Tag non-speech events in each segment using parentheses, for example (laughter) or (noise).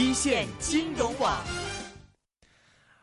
一线金融网。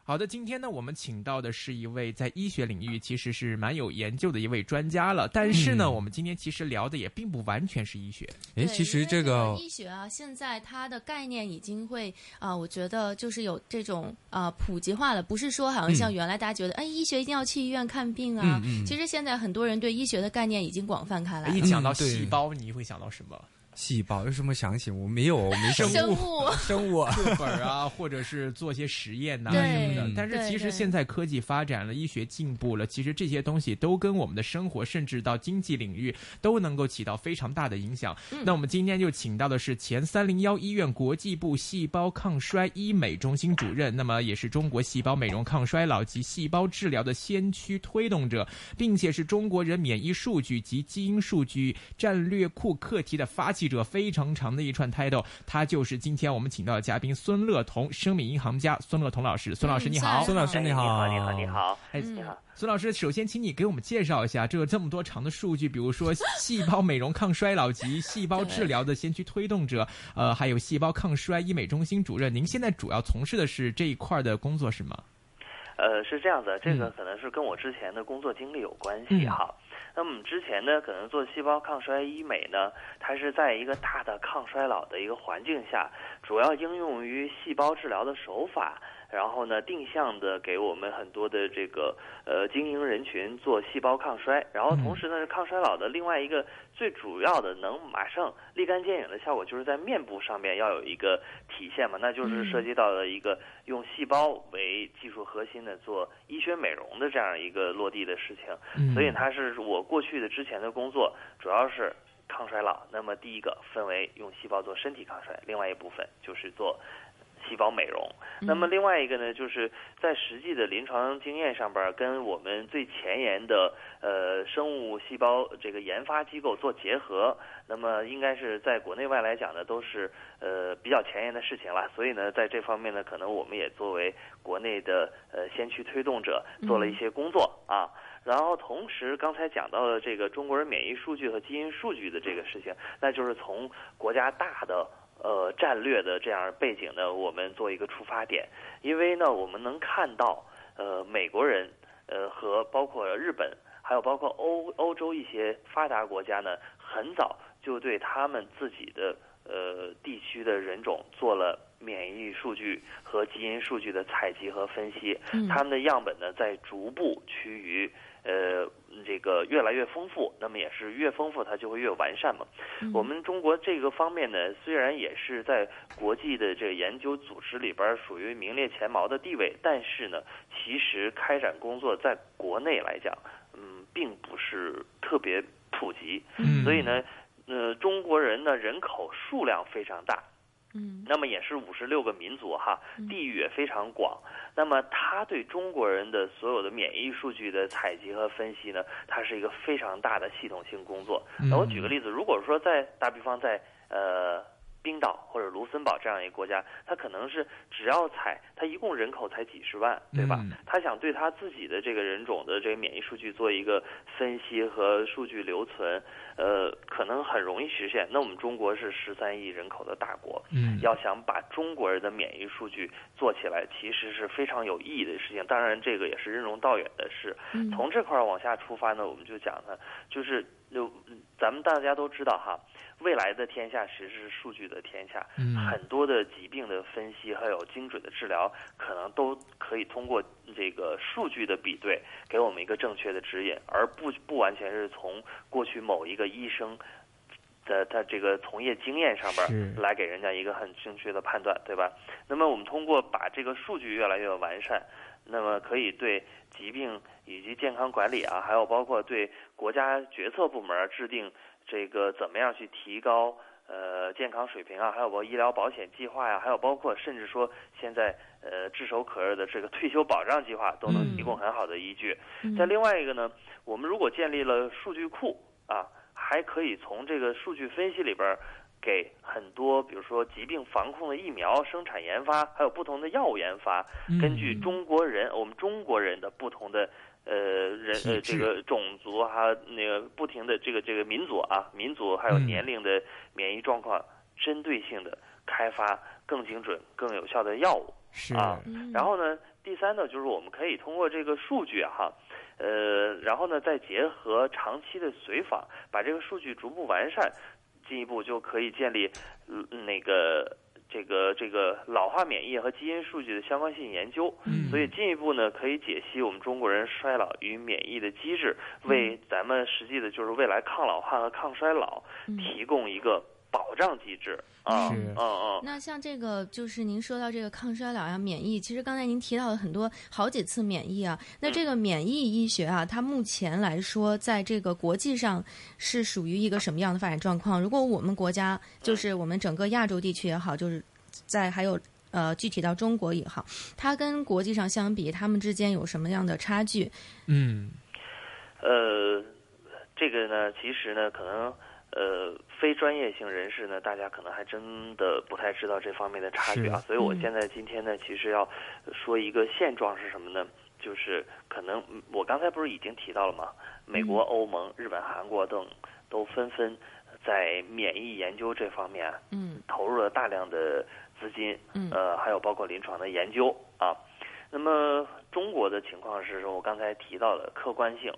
好的，今天呢，我们请到的是一位在医学领域其实是蛮有研究的一位专家了。但是呢，我们今天其实聊的也并不完全是医学。哎，其实这个医学啊，现在它的概念已经会啊、我觉得就是有这种啊、普及化了，不是说好像像原来大家觉得，哎，医学一定要去医院看病啊。嗯嗯其实现在很多人对医学的概念已经广泛开来了。一讲到细胞，你会想到什么？细胞有什么详情？我没有，(laughs) 我没生生物，生物。(laughs) 课本啊，或者是做些实验呐、对什么的嗯。但是其实现在科技发展了，医学进步了，其实这些东西都跟我们的生活，甚至到经济领域都能够起到非常大的影响。嗯那我们今天就请到的是前三零幺医院国际部细胞抗衰医美中心主任，那么也是中国细胞美容抗衰老及细胞治疗的先驱推动者，并且是中国人免疫数据及基因数据战略库课题的发起者，非常长的一串 title。他就是今天我们请到的嘉宾孙乐彤，生命银行家孙乐彤老师。孙老师嗯你好，孙老师哎你好，你好，你好，哎嗯你好。孙老师，首先请你给我们介绍一下这个这么多长的数据，比如说细胞美容抗衰老及细胞治疗的先驱推动者，呃，还有细胞抗衰医美中心主任。您现在主要从事的是这一块的工作是吗？呃，是这样的，这个嗯可能是跟我之前的工作经历有关嗯系哈。那么之前呢，可能做细胞抗衰医美呢，它是在一个大的抗衰老的一个环境下，主要应用于细胞治疗的手法。然后呢，定向的给我们很多的这个呃精英人群做细胞抗衰，然后同时呢，抗衰老的另外一个最主要的能马上立竿见影的效果，就是在面部上面要有一个体现嘛，那就是涉及到了一个用细胞为技术核心的做医学美容的这样一个落地的事情。嗯所以它是我过去的之前的工作，主要是抗衰老。那么第一个分为用细胞做身体抗衰，另外一部分就是做细胞美容。那么另外一个呢，就是在实际的临床经验上边儿，跟我们最前沿的呃生物细胞这个研发机构做结合。那么应该是在国内外来讲呢，都是呃比较前沿的事情了。所以呢，在这方面呢，可能我们也作为国内的呃先驱推动者，做了一些工作啊。然后同时，刚才讲到的这个中国人免疫数据和基因数据的这个事情，那就是从国家大的呃战略的这样背景呢，我们做一个出发点。因为呢，我们能看到呃美国人呃和包括日本，还有包括欧欧洲一些发达国家呢，很早就对他们自己的呃地区的人种做了免疫数据和基因数据的采集和分析。嗯他们的样本呢在逐步趋于呃这个越来越丰富，那么也是越丰富它就会越完善嘛。嗯。我们中国这个方面呢，虽然也是在国际的这个研究组织里边儿属于名列前茅的地位，但是呢，其实开展工作在国内来讲，嗯，并不是特别普及，嗯。所以呢，呃，中国人的人口数量非常大，嗯那么也是五十六个民族哈，地域也非常广。那么他对中国人的所有的免疫数据的采集和分析呢，它是一个非常大的系统性工作。嗯那我举个例子，如果说在打比方在呃冰岛或者卢森堡这样一个国家，他可能是只要采，他一共人口才几十万，对吧？嗯他想对他自己的这个人种的这个免疫数据做一个分析和数据留存，呃，可能很容易实现。那我们中国是十三亿人口的大国，嗯要想把中国人的免疫数据做起来，其实是非常有意义的事情。当然，这个也是任重道远的事。嗯从这块儿往下出发呢，我们就讲呢，就是就咱们大家都知道哈，未来的天下其实是数据的天下，嗯很多的疾病的分析还有精准的治疗，可能都可以通过这个数据的比对，给我们一个正确的指引，而不不完全是从过去某一个医生。的他这个从业经验上边来给人家一个很正确的判断，对吧？那么我们通过把这个数据越来越完善，那么可以对疾病以及健康管理啊，还有包括对国家决策部门儿制定这个怎么样去提高呃健康水平啊，还有包括医疗保险计划呀、还有包括甚至说现在呃炙手可热的这个 (laughs) 退休保障计划，都能提供很好的依据。嗯再另外一个呢，我们如果建立了数据库啊，还可以从这个数据分析里边儿给很多，比如说疾病防控的疫苗生产研发，还有不同的药物研发，嗯。根据中国人我们中国人的不同的呃人呃这个种族还有那个不停的这个这个民族啊民族还有嗯年龄的免疫状况，针对性的开发更精准、更有效的药物。是。啊嗯。然后呢，第三呢，就是我们可以通过这个数据啊哈，呃，然后呢再结合长期的随访，把这个数据逐步完善，进一步就可以建立呃那个这个这个老化免疫和基因数据的相关性研究。嗯所以进一步呢，可以解析我们中国人衰老与免疫的机制，为咱们实际的就是未来抗老化和抗衰老嗯提供一个保障机制啊，是嗯嗯。那像这个，就是您说到这个抗衰老呀、免疫，其实刚才您提到了很多好几次免疫啊。那这个免疫医学啊，它目前来说，在这个国际上是属于一个什么样的发展状况？如果我们国家，就是我们整个亚洲地区也好，就是在还有呃具体到中国也好，它跟国际上相比，它们之间有什么样的差距？嗯呃，这个呢，其实呢，可能呃，非专业性人士呢，大家可能还真的不太知道这方面的差距啊。所以我嗯现在今天呢，其实要说一个现状是什么呢？就是可能嗯我刚才不是已经提到了吗？美国、欧盟、日本、韩国等都纷纷在免疫研究这方面啊嗯投入了大量的资金，嗯呃，还有包括临床的研究啊。那么中国的情况是说，我刚才提到的客观性，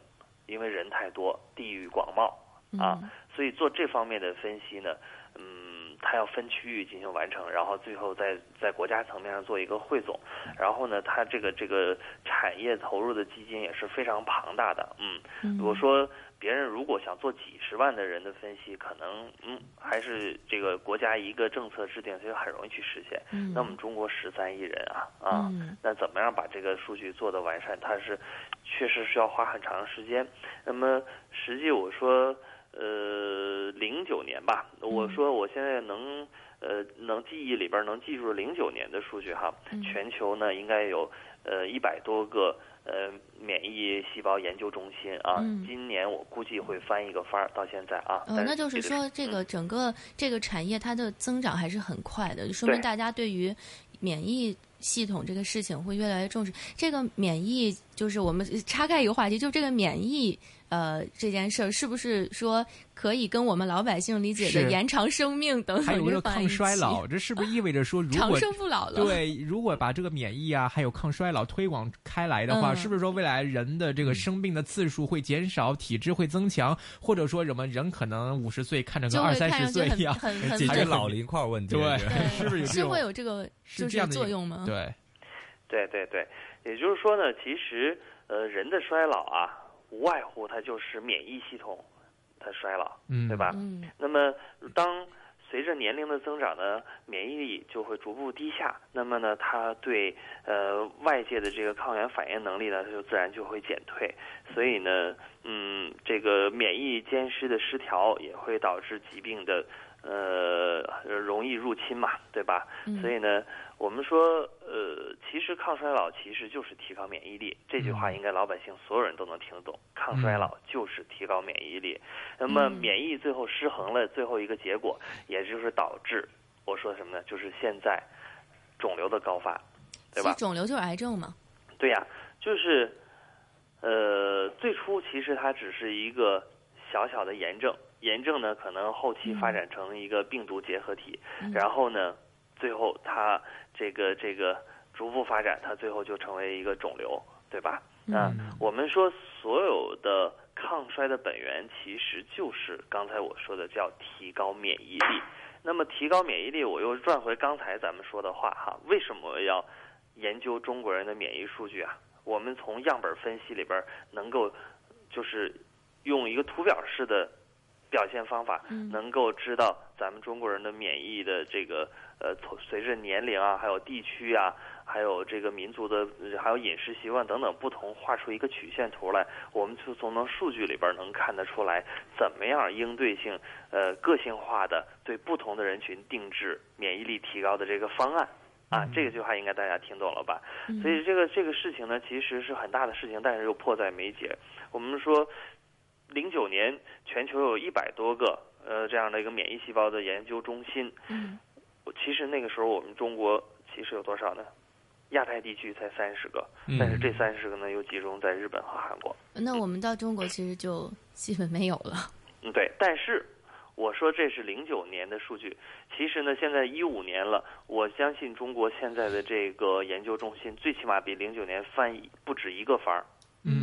因为人太多，地域广袤啊，嗯所以做这方面的分析呢，嗯，它要分区域进行完成，然后最后在在国家层面上做一个汇总，然后呢，它这个这个产业投入的基金也是非常庞大的，嗯，嗯我说别人如果想做几十万的人的分析，可能嗯还是这个国家一个政策制定，就很容易去实现。嗯那我们中国十三亿人啊啊，嗯那怎么样把这个数据做得完善？它是确实需要花很长时间。那么实际我说，呃，零九年吧，我说我现在能呃能记忆里边能记住零九年的数据哈，嗯全球呢应该有呃一百多个呃免疫细胞研究中心啊。嗯今年我估计会翻一个番儿，到现在啊。呃，那就是说，这个整个这个产业它的增长还是很快的，就说明大家对于免疫系统这个事情会越来越重视。这个免疫就是我们岔开一个话题，就这个免疫呃这件事儿，是不是说可以跟我们老百姓理解的延长生命等等还有一个抗衰老，这是不是意味着说，(laughs) 如长果生不老了？对，如果把这个免疫啊，还有抗衰老推广开来的话，嗯是不是说未来人的这个生病的次数会减少，体质会增强，或者说什么人可能五十岁看着跟二三十岁一样？很 (laughs) 很解决老龄化问题。对 (laughs) 是不是有这是会有这个就是是这样的作用吗？对，对对对，也就是说呢，其实呃人的衰老啊，无外乎它就是免疫系统它衰老，嗯，对吧？嗯那么当随着年龄的增长呢，免疫力就会逐步低下，那么呢，它对呃外界的这个抗原反应能力呢，它就自然就会减退。所以呢，嗯，这个免疫间失的失调也会导致疾病的呃容易入侵嘛，对吧？嗯所以呢，我们说，呃，其实抗衰老其实就是提高免疫力。这句话应该老百姓所有人都能听懂。抗衰老就是提高免疫力。那么嗯免疫最后失衡了，最后一个结果，也就是导致我说什么呢？就是现在肿瘤的高发，对吧其实？肿瘤就是癌症嘛。对呀、就是呃，最初其实它只是一个小小的炎症，炎症呢可能后期发展成一个病毒结合体，嗯然后呢，最后它这个这个逐步发展，它最后就成为一个肿瘤，对吧？啊、嗯我们说所有的抗衰的本源其实就是刚才我说的叫提高免疫力。那么提高免疫力，我又转回刚才咱们说的话哈，为什么要研究中国人的免疫数据啊？我们从样本分析里边能够就是用一个图表式的表现方法，嗯能够知道咱们中国人的免疫的这个呃，从随着年龄啊，还有地区啊，还有这个民族的，呃还有饮食习惯等等不同，画出一个曲线图来，我们就从能数据里边能看得出来，怎么样应对性、呃个性化的对不同的人群定制免疫力提高的这个方案。啊，这个句话应该大家听懂了吧？嗯所以这个这个事情呢，其实是很大的事情，但是又迫在眉睫。我们说，零九年全球有一百多个呃这样的一个免疫细胞的研究中心，嗯其实那个时候我们中国其实有多少呢？亚太地区才三十个，但是嗯这三十个呢又集中在日本和韩国。那我们到中国其实就基本没有了。嗯，对。但是我说这是零九年的数据，其实呢，现在一五年了，我相信中国现在的这个研究中心最起码比零九年翻不止一个番儿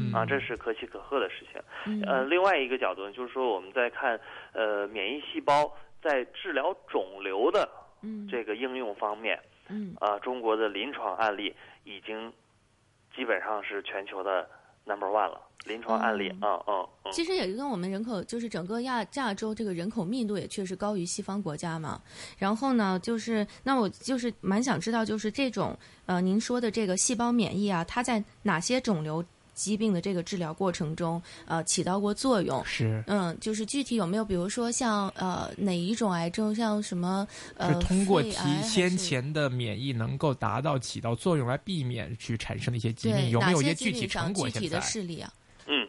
嗯啊，这是可喜可贺的事情。嗯呃，另外一个角度呢，就是说我们在看呃免疫细胞在治疗肿瘤的嗯这个应用方面，嗯啊，中国的临床案例已经基本上是全球的 number one 了。临床案例，嗯嗯嗯，其实也跟我们人口，就是整个亚亚洲这个人口密度也确实高于西方国家嘛。然后呢，就是那我就是蛮想知道，就是这种呃您说的这个细胞免疫啊，它在哪些肿瘤疾病的这个治疗过程中呃起到过作用？是嗯，就是具体有没有，比如说像呃哪一种癌症，像什么呃是通过提先前的免疫能够达到起到作用来避免去产生的一些疾病，有没有一些些具体疾病上成果？具体的事例啊？嗯，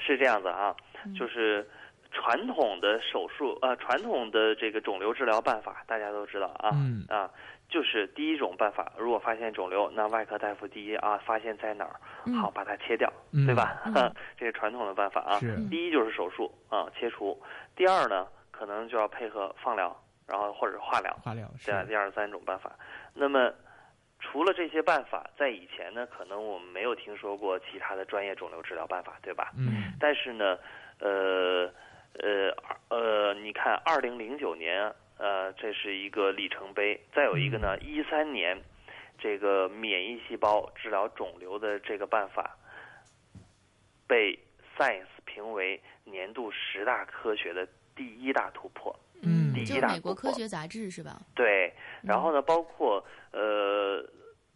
是这样子啊，嗯就是传统的手术，呃，传统的这个肿瘤治疗办法，大家都知道啊，嗯啊，就是第一种办法，如果发现肿瘤，那外科大夫第一啊，发现在哪儿，嗯好把它切掉，嗯对吧？嗯 (laughs) 这是传统的办法啊。第一就是手术啊，切除；第二呢，可能就要配合放疗，然后或者化疗，化疗这样是第二三种办法。那么除了这些办法，在以前呢，可能我们没有听说过其他的专业肿瘤治疗办法，对吧？嗯但是呢，呃呃呃，你看，二零零九年，呃，这是一个里程碑。再有一个呢，一三年，这个免疫细胞治疗肿瘤的这个办法，被 Science 评为年度十大科学的第一大突破。嗯第一大美国科学杂志是吧？对，然后呢，包括呃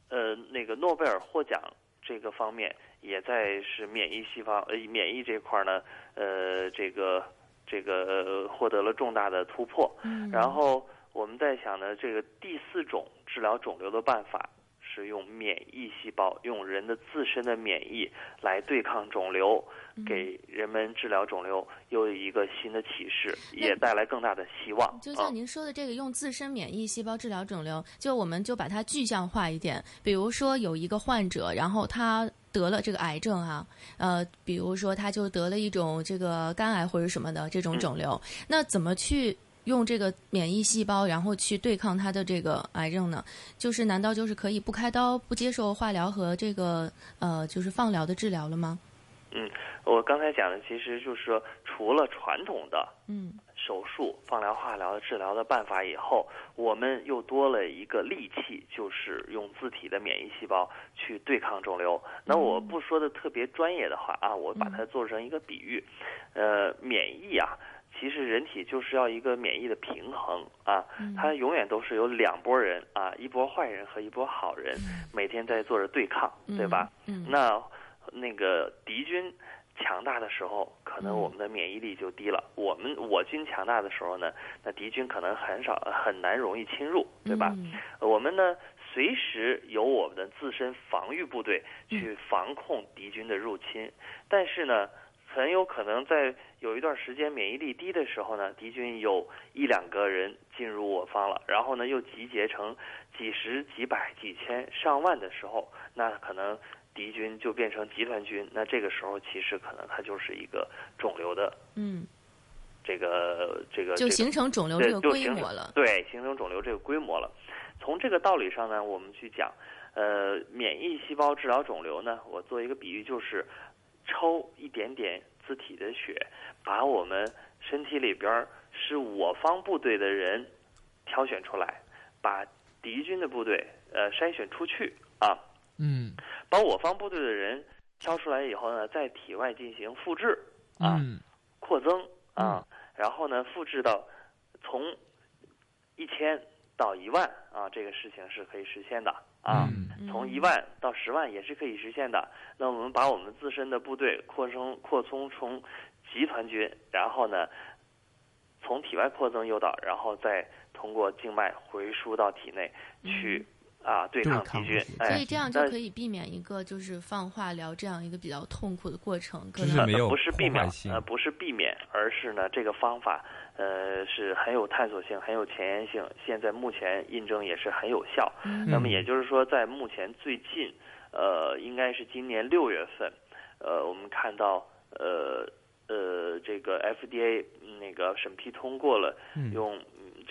呃那个诺贝尔获奖这个方面，也在是免疫细胞呃免疫这块儿呢，呃这个这个、呃获得了重大的突破。嗯，然后我们在想呢，这个第四种治疗肿瘤的办法是用免疫细胞，用人的自身的免疫来对抗肿瘤，嗯给人们治疗肿瘤又有一个新的启示，也带来更大的希望。就啊像您说的这个用自身免疫细胞治疗肿瘤，就我们就把它具象化一点。比如说有一个患者，然后他得了这个癌症啊，呃，比如说他就得了一种这个肝癌或者什么的这种肿瘤，那怎么去用这个免疫细胞，然后去对抗他的这个癌症呢？就是难道就是可以不开刀、不接受化疗和这个呃就是放疗的治疗了吗？嗯，我刚才讲的其实就是说，除了传统的嗯手术、放疗、化疗的治疗的办法以后，我们又多了一个利器，就是用自体的免疫细胞去对抗肿瘤。那我不说的特别专业的话啊，我把它做成一个比喻，呃，免疫啊。其实人体就是要一个免疫的平衡啊，它永远都是有两拨人啊，一波坏人和一波好人，每天在做着对抗，对吧？嗯，那那个敌军强大的时候，可能我们的免疫力就低了。我们我军强大的时候呢，那敌军可能很少很难容易侵入，对吧？嗯我们呢，随时有我们的自身防御部队去防控敌军的入侵，但是呢。很有可能在有一段时间免疫力低的时候呢，敌军有一两个人进入我方了，然后呢又集结成几十、几百、几千、上万的时候，那可能敌军就变成集团军。那这个时候其实可能它就是一个肿瘤的嗯，这个这个就形成肿瘤这个形成规模了。对，形成肿瘤这个规模了。从这个道理上呢，我们去讲，呃，免疫细胞治疗肿瘤呢，我做一个比喻，就是抽一点点自体的血，把我们身体里边是我方部队的人挑选出来，把敌军的部队呃筛选出去啊，嗯把我方部队的人挑出来以后呢，在体外进行复制啊。嗯扩增啊，然后呢，复制到从一千到一万啊，这个事情是可以实现的啊。嗯从一万到十万也是可以实现的。那我们把我们自身的部队扩充扩充从集团军，然后呢，从体外扩增诱导，然后再通过静脉回输到体内去啊对抗对抗敌军敌。军所哎以，这样就可以避免一个就是放化疗这样一个比较痛苦的过程，可能就是没有不是避免呃不是避免，而是呢这个方法呃是很有探索性、很有前沿性，现在目前印证也是很有效。嗯那么也就是说，在目前最近，呃，应该是今年六月份，呃，我们看到呃呃这个 FDA 那个审批通过了，用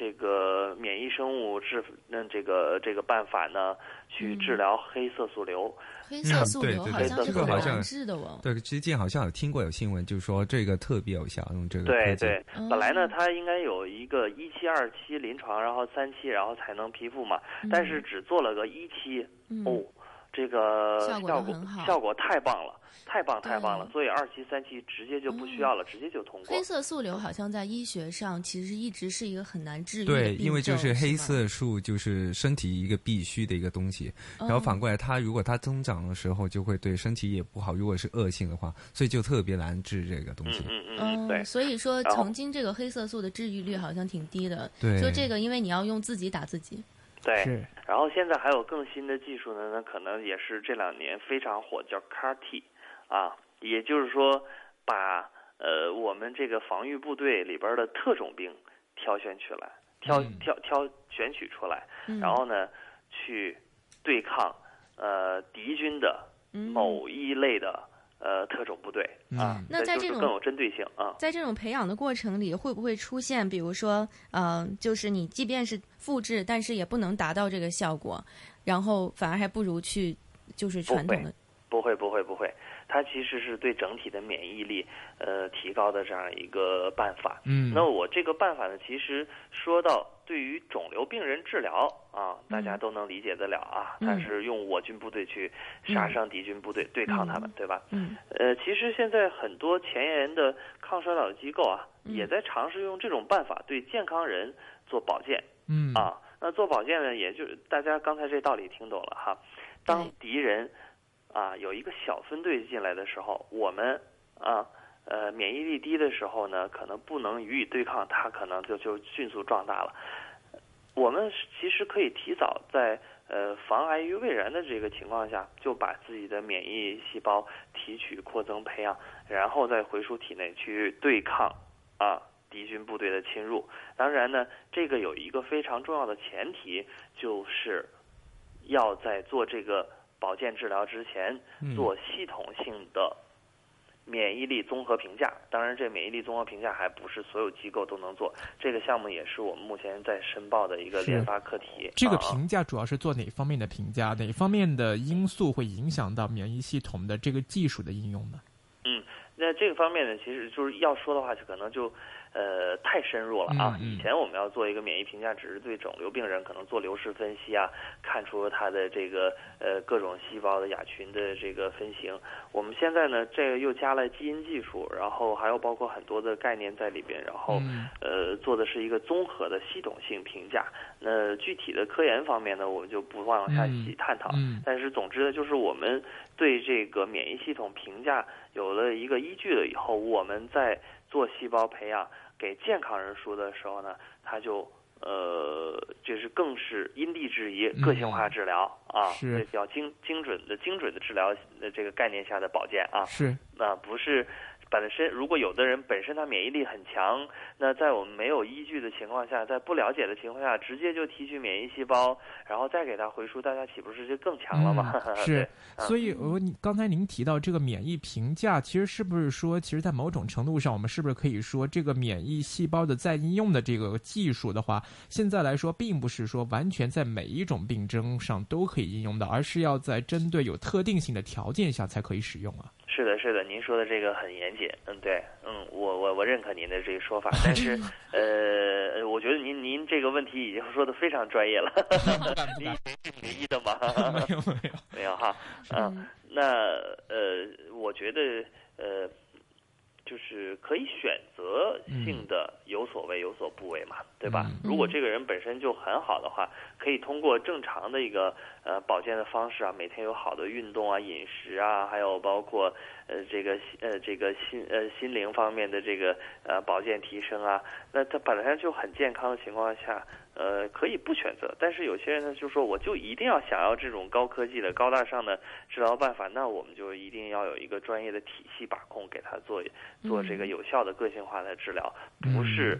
这个免疫生物治那这个这个办法呢，去治疗黑色素瘤。黑色素瘤对好像这个好像很难治的哦。对，之前好像有听过有新闻，就是说这个特别有效，用这个对对，嗯本来呢，它应该有一个一期、二期临床，然后三期，然后才能批复嘛。但是只做了个一期，嗯哦，这个效果效果都很好效果太棒了，太棒太棒了。所以二期、三期直接就不需要了，直接就通过黑。色素瘤好像在医学上其实一直是一个很难治愈的对，病因为就是黑色素就是身体一个必须的一个东西，然后反过来它如果它增长的时候就会对身体也不好，如果是恶性的话，所以就特别难治这个东西。嗯嗯嗯，嗯，对。所以说曾经这个黑色素的治愈率好像挺低的。对就这个，因为你要用自己打自己。对，然后现在还有更新的技术呢，那可能也是这两年非常火，叫 CAR T，啊，也就是说把呃我们这个防御部队里边的特种兵挑选出来，挑嗯。挑挑选取出来，嗯，然后呢去对抗呃敌军的嗯。某一类的呃特种部队啊嗯，那在这种更有针对性啊。在这种培养的过程里，会不会出现，比如说，呃，就是你即便是复制，但是也不能达到这个效果，然后反而还不如去就是传统的，不会，不会，不会。它其实是对整体的免疫力呃提高的这样一个办法。嗯那我这个办法呢，其实说到对于肿瘤病人治疗啊，大家都能理解得了啊。嗯它是用我军部队去杀伤敌军部队，对抗他们，对吧？嗯呃，其实现在很多前沿的抗衰老机构啊，嗯也在尝试用这种办法对健康人做保健。嗯啊，那做保健呢，也就是大家刚才这道理听懂了哈。当敌人啊有一个小分队进来的时候，我们啊呃免疫力低的时候呢，可能不能予以对抗，它可能就就迅速壮大了。我们其实可以提早在呃防癌于未然的这个情况下，就把自己的免疫细胞提取、扩增、培养，然后再回输体内去对抗啊敌军部队的侵入。当然呢，这个有一个非常重要的前提，就是要在做这个保健治疗之前嗯做系统性的免疫力综合评价。当然，这免疫力综合评价还不是所有机构都能做。这个项目也是我们目前在申报的一个是研发课题。这个啊评价主要是做哪方面的评价？哪方面的因素会影响到免疫系统的这个技术的应用呢？嗯那这个方面呢，其实就是要说的话，就可能就呃太深入了啊。以前我们要做一个免疫评价，只是对肿瘤病人可能做流式分析啊，看出他的这个呃各种细胞的亚群的这个分型。我们现在呢，这个又加了基因技术，然后还有包括很多的概念在里边，然后嗯呃做的是一个综合的系统性评价。那具体的科研方面呢，我们就不往下细探讨。嗯但是总之呢，就是我们对这个免疫系统评价有了一个依据了以后，我们在做细胞培养给健康人输的时候呢，他就呃，就是更是因地制宜、个性化治疗、啊，嗯是比较精精准的精准的治疗的这个概念下的保健啊，是。那，不是。本身如果有的人本身他免疫力很强，那在我们没有依据的情况下，在不了解的情况下，直接就提取免疫细胞，然后再给他回输，大家岂不是就更强了吗？(laughs) 是，所以呃，你刚才您提到这个免疫评价，其实是不是说，其实，在某种程度上，我们是不是可以说，这个免疫细胞的再应用的这个技术的话，现在来说，并不是说完全在每一种病症上都可以应用的，而是要在针对有特定性的条件下才可以使用啊。是的，是的，您说的这个很严谨，嗯，对，嗯，我我我认可您的这个说法，(laughs) 但是呃，我觉得您您这个问题已经说的非常专业了，(laughs) 您以为是学医的吗？(laughs) 没有没有，没有哈，嗯，那呃，我觉得呃，就是可以选择性的有所为有所不为嘛，对吧？嗯如果这个人本身就很好的话，可以通过正常的一个呃保健的方式啊，每天有好的运动啊、饮食啊，还有包括呃这个呃这个心呃心灵方面的这个呃保健提升啊，那他本来就很健康的情况下。呃，可以不选择，但是有些人呢，就说我就一定要想要这种高科技的、高大上的治疗办法，那我们就一定要有一个专业的体系把控，给他做做这个有效的个性化的治疗，不是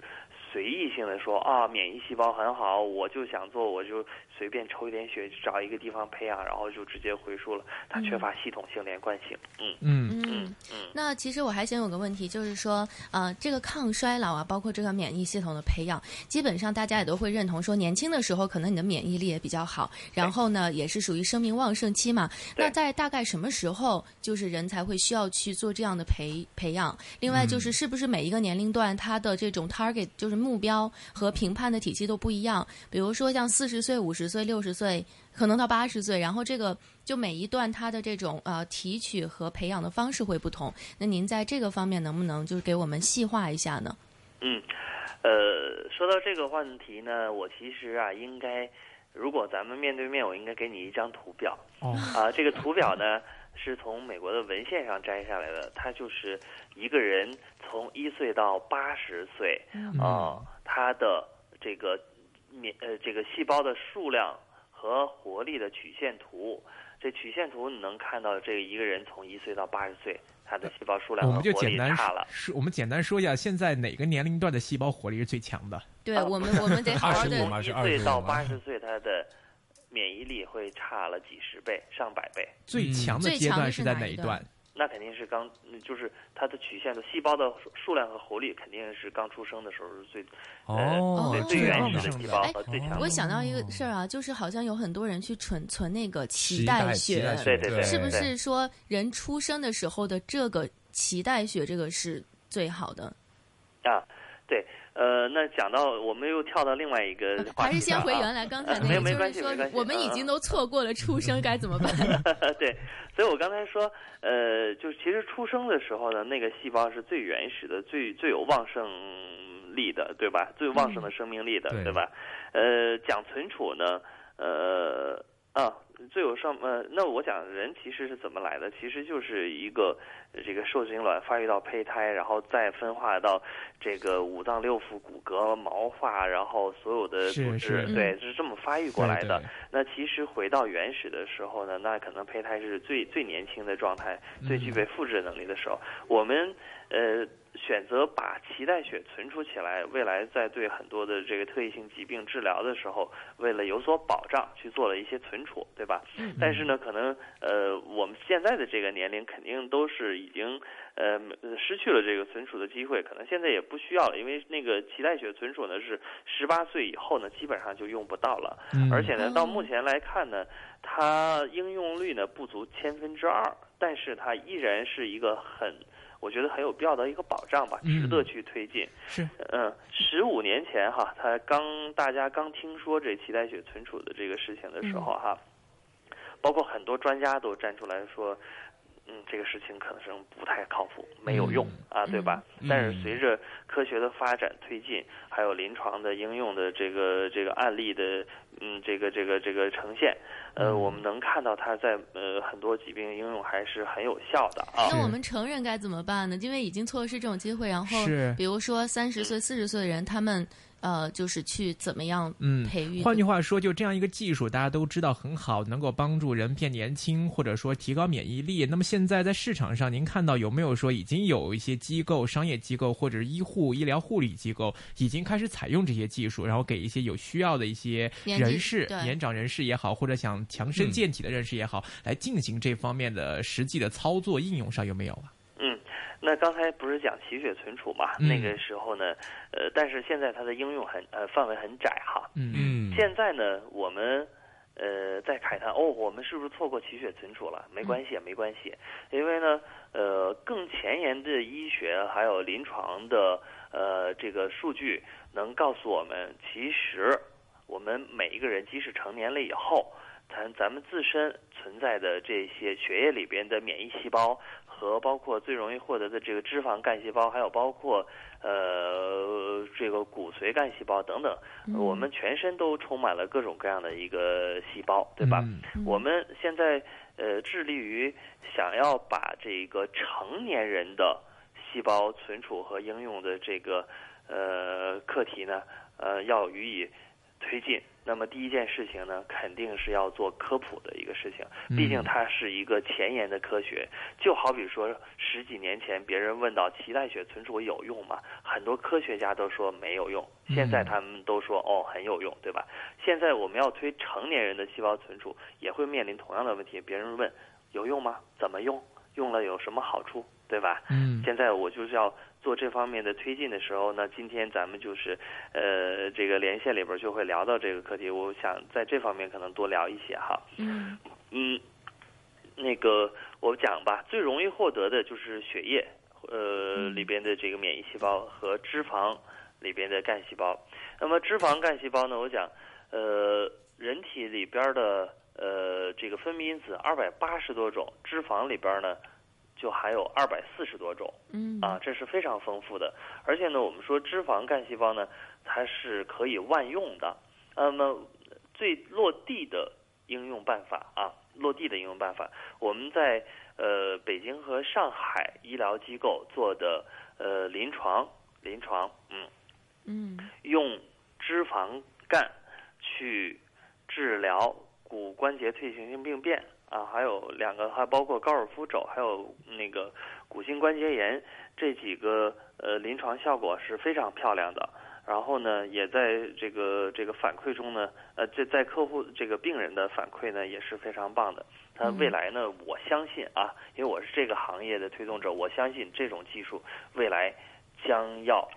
随意性的说啊，免疫细胞很好，我就想做，我就随便抽一点血，找一个地方培养，然后就直接回输了，它缺乏系统性连贯性。嗯嗯嗯嗯那其实我还想有个问题，就是说，呃，这个抗衰老啊，包括这个免疫系统的培养，基本上大家也都会认同说，年轻的时候可能你的免疫力也比较好，然后呢，也是属于生命旺盛期嘛。那在大概什么时候，就是人才会需要去做这样的培培养？另外就是是不是每一个年龄段它的这种 target 就是目标和评判的体系都不一样？比如说像四十岁、五十岁、六十岁，可能到八十岁，然后这个就每一段它的这种呃提取和培养的方式会不同。那您在这个方面能不能就是给我们细化一下呢？嗯，呃，说到这个问题呢，我其实啊，应该如果咱们面对面，我应该给你一张图表。哦啊，这个图表呢是从美国的文献上摘下来的，它就是一个人从一岁到八十岁啊、他的这个免呃这个细胞的数量和活力的曲线图。这曲线图你能看到，这个一个人从一岁到八十岁，他的细胞数量我们就和活力简单差了。说，我们简单说一下，现在哪个年龄段的细胞活力是最强的？啊对我们，我们得 (laughs) 好好的从一岁到八十岁，他的免疫力会差了几十倍、上百倍。最强的阶段在是哪一段哪一段？那肯定是刚，嗯就是它的曲线的细胞的数数量和活力，肯定是刚出生的时候是最哦呃最原始的细胞哎和最强的。我想到一个事儿啊，就是好像有很多人去存存那个脐脐带血脐带，血对对对是不是说人出生的时候的这个脐带血这个是最好的？啊，对，呃，那讲到我们又跳到另外一个 (laughs) 话还是先回原来刚才呃 (laughs) 那个，没有没关就是说我们已嗯经都错过了出生，该怎么办？(laughs) 对，所以我刚才说，呃，就是其实出生的时候呢，那个细胞是最原始的、最最有旺盛力的，对吧？最旺盛的生命力的，对对吧？呃，讲存储呢，呃啊，最有上呃，那我讲人其实是怎么来的？其实就是一个呃这个受精卵发育到胚胎，然后再分化到这个五脏六腑、骨骼、毛发，然后所有的组织，是对，是这么发育过来的。对对那其实回到原始的时候呢，那可能胚胎是最最年轻的状态，最具备复制能力的时候。我们呃选择把脐带血存储起来，未来在对很多的这个特异性疾病治疗的时候，为了有所保障，去做了一些存储，对吧？但是呢，可能呃我们现在的这个年龄肯定都是已经呃失去了这个存储的机会，可能现在也不需要了，因为那个脐带血存储呢是十八岁以后呢基本上就用不到了。嗯而且呢，到目前来看呢，它应用率呢不足千分之二，但是它依然是一个很，我觉得很有必要的一个保障吧，嗯值得去推进。是嗯，十五年前哈，他刚大家刚听说这脐带血存储的这个事情的时候哈，包括很多专家都站出来说。嗯，这个事情可能是不太靠谱，没有用、啊，对吧？嗯但是随着科学的发展推进，还有临床的应用的这个这个案例的嗯这个这个这个呈现，呃，嗯我们能看到它在呃很多疾病应用还是很有效的啊。那我们成人该怎么办呢？因为已经错失这种机会，然后是比如说三十岁、四十岁的人，他们呃就是去怎么样嗯培育？换句话说，就这样一个技术，大家都知道很好，能够帮助人变年轻，或者说提高免疫力。那么现在在市场上，您看到有没有说已经有一些机构、商业机构或者是医护、医疗护理机构已经开始采用这些技术，然后给一些有需要的一些人士、对年长人士也好，或者想强身健体的人士也好，来进行这方面的实际的操作应用上有没有啊？嗯，那刚才不是讲脐血存储嘛？嗯那个时候呢，呃，但是现在它的应用很呃范围很窄哈。嗯嗯，现在呢，我们呃在慨叹哦，我们是不是错过脐血存储了？没关系，没关系，因为呢，呃，更前沿的医学还有临床的呃这个数据能告诉我们，其实我们每一个人即使成年了以后，咱咱们自身存在的这些血液里边的免疫细胞。和包括最容易获得的这个脂肪干细胞，还有包括呃这个骨髓干细胞等等，嗯我们全身都充满了各种各样的一个细胞，对吧？嗯我们现在呃致力于想要把这个成年人的细胞存储和应用的这个呃课题呢，呃要予以推进，那么第一件事情呢，肯定是要做科普的一个事情。嗯毕竟它是一个前沿的科学，就好比说十几年前别人问到脐带血存储有用吗？很多科学家都说没有用，嗯现在他们都说哦很有用，对吧？现在我们要推成年人的细胞存储，也会面临同样的问题。别人问有用吗？怎么用？用了有什么好处？对吧？嗯现在我就是要做这方面的推进的时候呢，今天咱们就是呃这个连线里边就会聊到这个课题，我想在这方面可能多聊一些哈。嗯嗯，那个我讲吧，最容易获得的就是血液呃里边的这个免疫细胞和脂肪里边的干细胞。那么脂肪干细胞呢，我讲呃人体里边的呃这个分泌因子二百八十多种，脂肪里边呢就还有二百四十多种。嗯啊，这是非常丰富的。而且呢，我们说脂肪干细胞呢，它是可以万用的。那么最落地的应用办法啊，落地的应用办法，我们在呃北京和上海医疗机构做的呃临床临床，嗯，嗯用脂肪干去治疗骨关节退行性病变啊，还有两个，还包括高尔夫肘，还有那个骨性关节炎这几个呃临床效果是非常漂亮的。然后呢，也在这个这个反馈中呢，呃，这在客户这个病人的反馈呢也是非常棒的。它未来呢，我相信啊，因为我是这个行业的推动者，我相信这种技术未来将要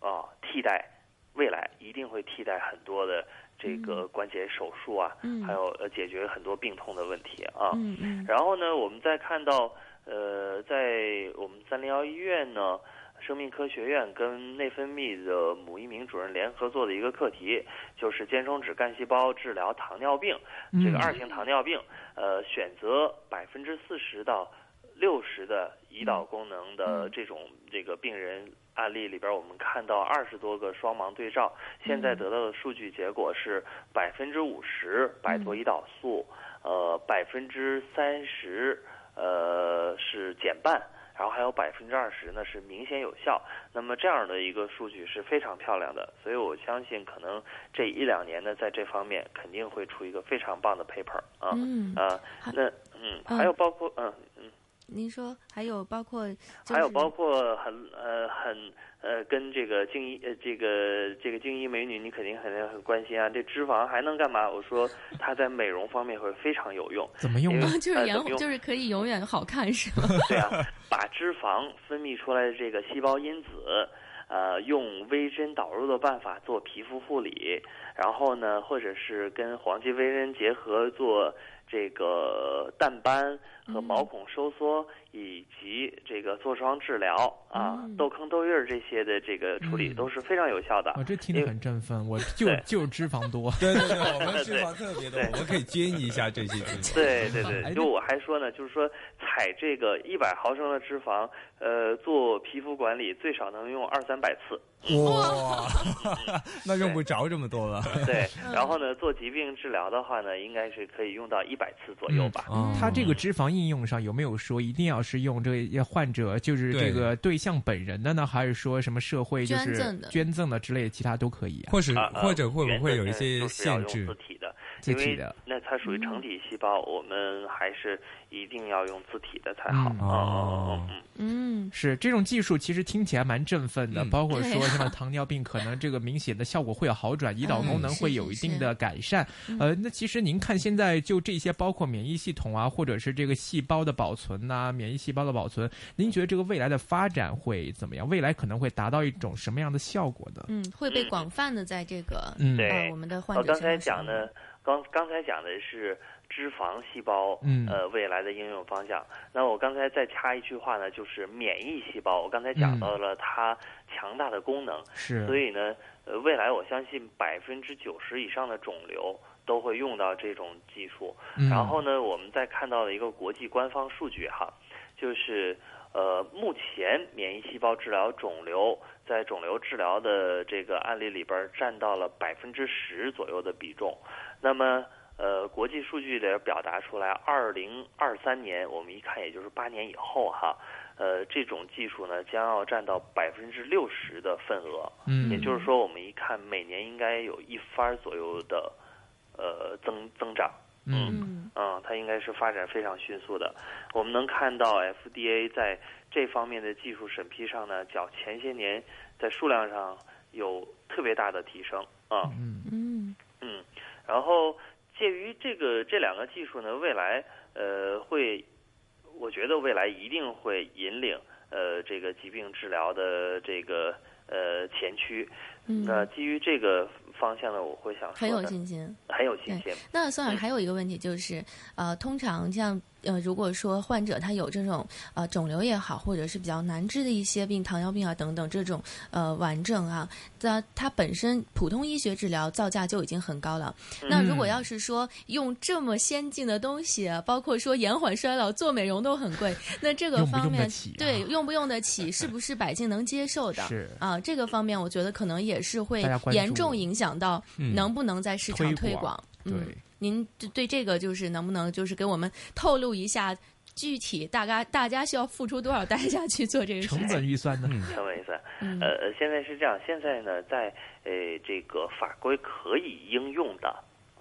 啊替代，未来一定会替代很多的这个关节手术啊，嗯。还有呃解决很多病痛的问题啊。嗯嗯。然后呢，我们再看到，呃，在我们三零幺医院呢，生命科学院跟内分泌的母一鸣主任联合做的一个课题，就是间充质干细胞治疗糖尿病，这个嗯二型糖尿病，呃，选择百分之四十到六十的胰岛功能的这种这个病人案例里边，我们看到二十多个双盲对照，现在得到的数据结果是百分之五十摆脱胰岛素，呃，百分之三十呃是减半。然后还有百分之二十呢是明显有效，那么这样的一个数据是非常漂亮的，所以我相信可能这一两年呢，在这方面肯定会出一个非常棒的 paper 啊。嗯，啊，那嗯，还有包括嗯嗯，您说还有包括就是还有包括很呃很呃跟这个静医呃这个这个静医美女，你肯定肯定很关心啊。这脂肪还能干嘛？我说 (laughs) 它在美容方面会非常有用。怎么用呢？(laughs) 就是呃怎么用延就是可以永远好看是吗？对啊，把脂肪分泌出来的这个细胞因子，呃，用微针导入的办法做皮肤护理，然后呢，或者是跟黄金微针结合做这个淡斑和毛孔收缩，以及这个痤疮治疗啊、嗯痘坑痘印儿这些的这个处理嗯都是非常有效的。哦，这听得很振奋，我 (laughs) 就 (laughs) 就脂肪多。(laughs) 对对对，我们脂肪特别多，我们可以捐一下这些脂肪。对对哎对，就我还说呢，就是说采这个一百毫升的脂肪，呃，做皮肤管理最少能用二三百次。哇，那用不着这么多了。对，然后呢，做疾病治疗的话呢，应该是可以用到一百次左右吧。哦它这个脂肪应用上有没有说一定要是用这个患者就是这个对象本人的呢，还是说什么社会就是捐赠的捐赠的之类的，其他都可以啊？或是啊啊或者会不会有一些限制自？体的，因为自体的。那它属于成体细胞，我们还是一定要用自体的才好。嗯。哦。哦嗯嗯是这种技术，其实听起来蛮振奋的，嗯。包括说像糖尿病，可能这个明显的效果会有好转，胰岛功能会有一定的改善。呃，那其实您看现在就这些，包括免疫系统啊，或者是这个细胞的保存呐、免疫细胞的保存，您觉得这个未来的发展会怎么样？未来可能会达到一种什么样的效果呢？嗯，会被广泛的在这个嗯，对。呃我们的患哦，者刚才讲的，刚刚才讲的是脂肪细胞，嗯呃，未来的应用方向。那我刚才再插一句话呢，就是免疫细胞。我刚才讲嗯到了它强大的功能，是，所以呢，呃，未来我相信百分之九十以上的肿瘤都会用到这种技术。嗯然后呢，我们再看到了一个国际官方数据哈，就是呃，目前免疫细胞治疗肿瘤在肿瘤治疗的这个案例里边儿占到了百分之十左右的比重。那么呃，国际数据里表达出来，二零二三年我们一看，也就是八年以后哈，呃，这种技术呢将要占到百分之六十的份额。嗯，也就是说，我们一看每年应该有一番左右的呃增增长。嗯嗯嗯，它应该是发展非常迅速的。我们能看到 FDA 在这方面的技术审批上呢，较前些年在数量上有特别大的提升啊。嗯嗯嗯，然后介于这个这两个技术呢，未来呃会，我觉得未来一定会引领呃这个疾病治疗的这个呃前驱。嗯，那基于这个方向呢，我会想很有信心。很有信心。那孙老师还有一个问题就是，呃，通常像呃，如果说患者他有这种呃肿瘤也好，或者是比较难治的一些病，糖尿病啊等等这种呃顽症啊，那它本身普通医学治疗造价就已经很高了。那如果要是说用这么先进的东西，包括说延缓衰老、做美容都很贵，那这个方面对用不用得起，是不是百姓能接受的？是啊，这个方面我觉得可能也是会严重影响到嗯能不能在市场推广嗯，您对对这个就是能不能就是给我们透露一下具体大概大家需要付出多少代价去做这个事成？本预算呢？成本预算，呃现在是这样，现在呢，在呃这个法规可以应用的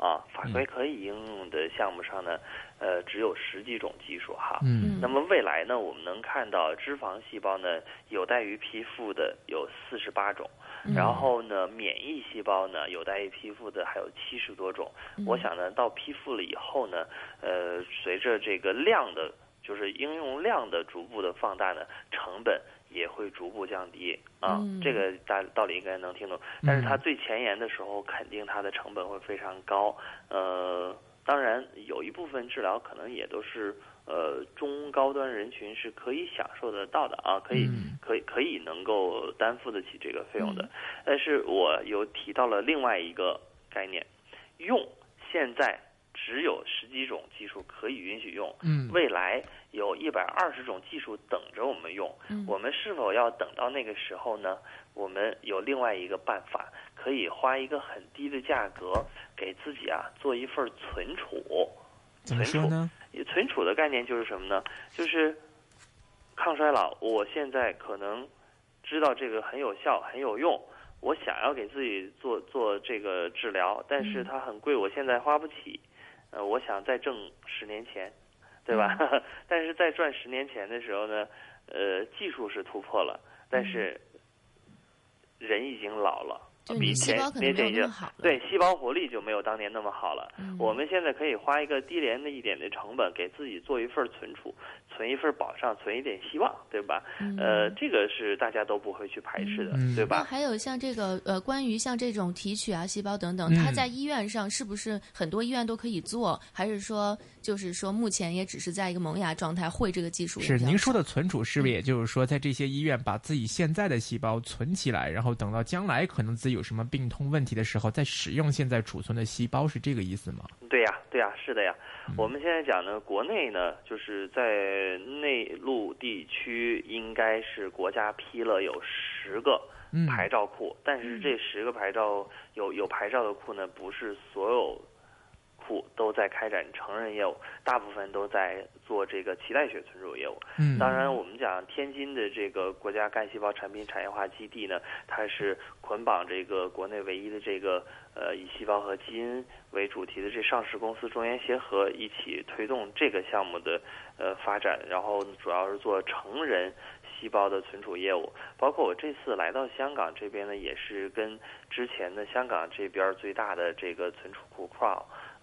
啊，法规可以应用的项目上呢，呃，只有十几种技术哈。嗯。那么未来呢，我们能看到脂肪细胞呢，有待于批复的有四十八种，嗯。然后呢，免疫细胞呢，有待于批复的还有七十多种。嗯。我想呢，到批复了以后呢，呃，随着这个量的，就是应用量的逐步的放大呢，成本也会逐步降低啊。嗯这个大道理应该能听懂。但是它最前沿的时候，肯定它的成本会非常高。呃，当然有一部分治疗可能也都是呃中高端人群是可以享受得到的啊，可以、嗯可以可以能够担负得起这个费用的嗯。但是我有提到了另外一个概念，用现在只有十几种技术可以允许用，嗯未来有一百二十种技术等着我们用。嗯我们是否要等到那个时候呢？我们有另外一个办法，可以花一个很低的价格给自己啊做一份存储。怎么说呢？存储的概念就是什么呢？就是抗衰老，我现在可能知道这个很有效、很有用，我想要给自己做做这个治疗，但是嗯它很贵，我现在花不起。呃，我想再挣十年钱，对吧？(laughs) 但是在赚十年前的时候呢，呃，技术是突破了，但是人已经老了，就你比前细胞可能没有年前已经那么好。对细胞活力就没有当年那么好了。嗯我们现在可以花一个低廉的一点的成本，给自己做一份存储，存一份保障，存一点希望，对吧？嗯呃，这个是大家都不会去排斥的，嗯对吧？那还有像这个呃，关于像这种提取啊、细胞等等，嗯它在医院上是不是很多医院都可以做？还是说，就是说目前也只是在一个萌芽状态，会这个技术是您说的存储，是不是也就是说，在这些医院把自己现在的细胞存起来，然后等到将来可能自己有什么病痛问题的时候，再使用现在储存的细胞，是这个意思吗？对呀，对呀，是的呀。嗯我们现在讲呢，国内呢，就是在内陆地区，应该是国家批了有十个嗯，牌照库，但是这十个牌照有有牌照的库呢，不是所有库都在开展成人业务，大部分都在做这个脐带血存储业务。嗯，当然，我们讲天津的这个国家干细胞产品产业化基地呢，它是捆绑这个国内唯一的这个呃以细胞和基因为主题的这上市公司中原协和一起推动这个项目的呃发展，然后主要是做成人细胞的存储业务。包括我这次来到香港这边呢，也是跟之前的香港这边最大的这个存储库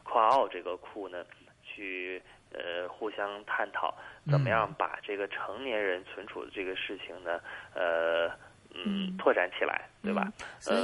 库奥这个库呢去。呃，互相探讨怎么样把这个成年人存储的这个事情呢，呃，嗯，嗯拓展起来，对吧？嗯所以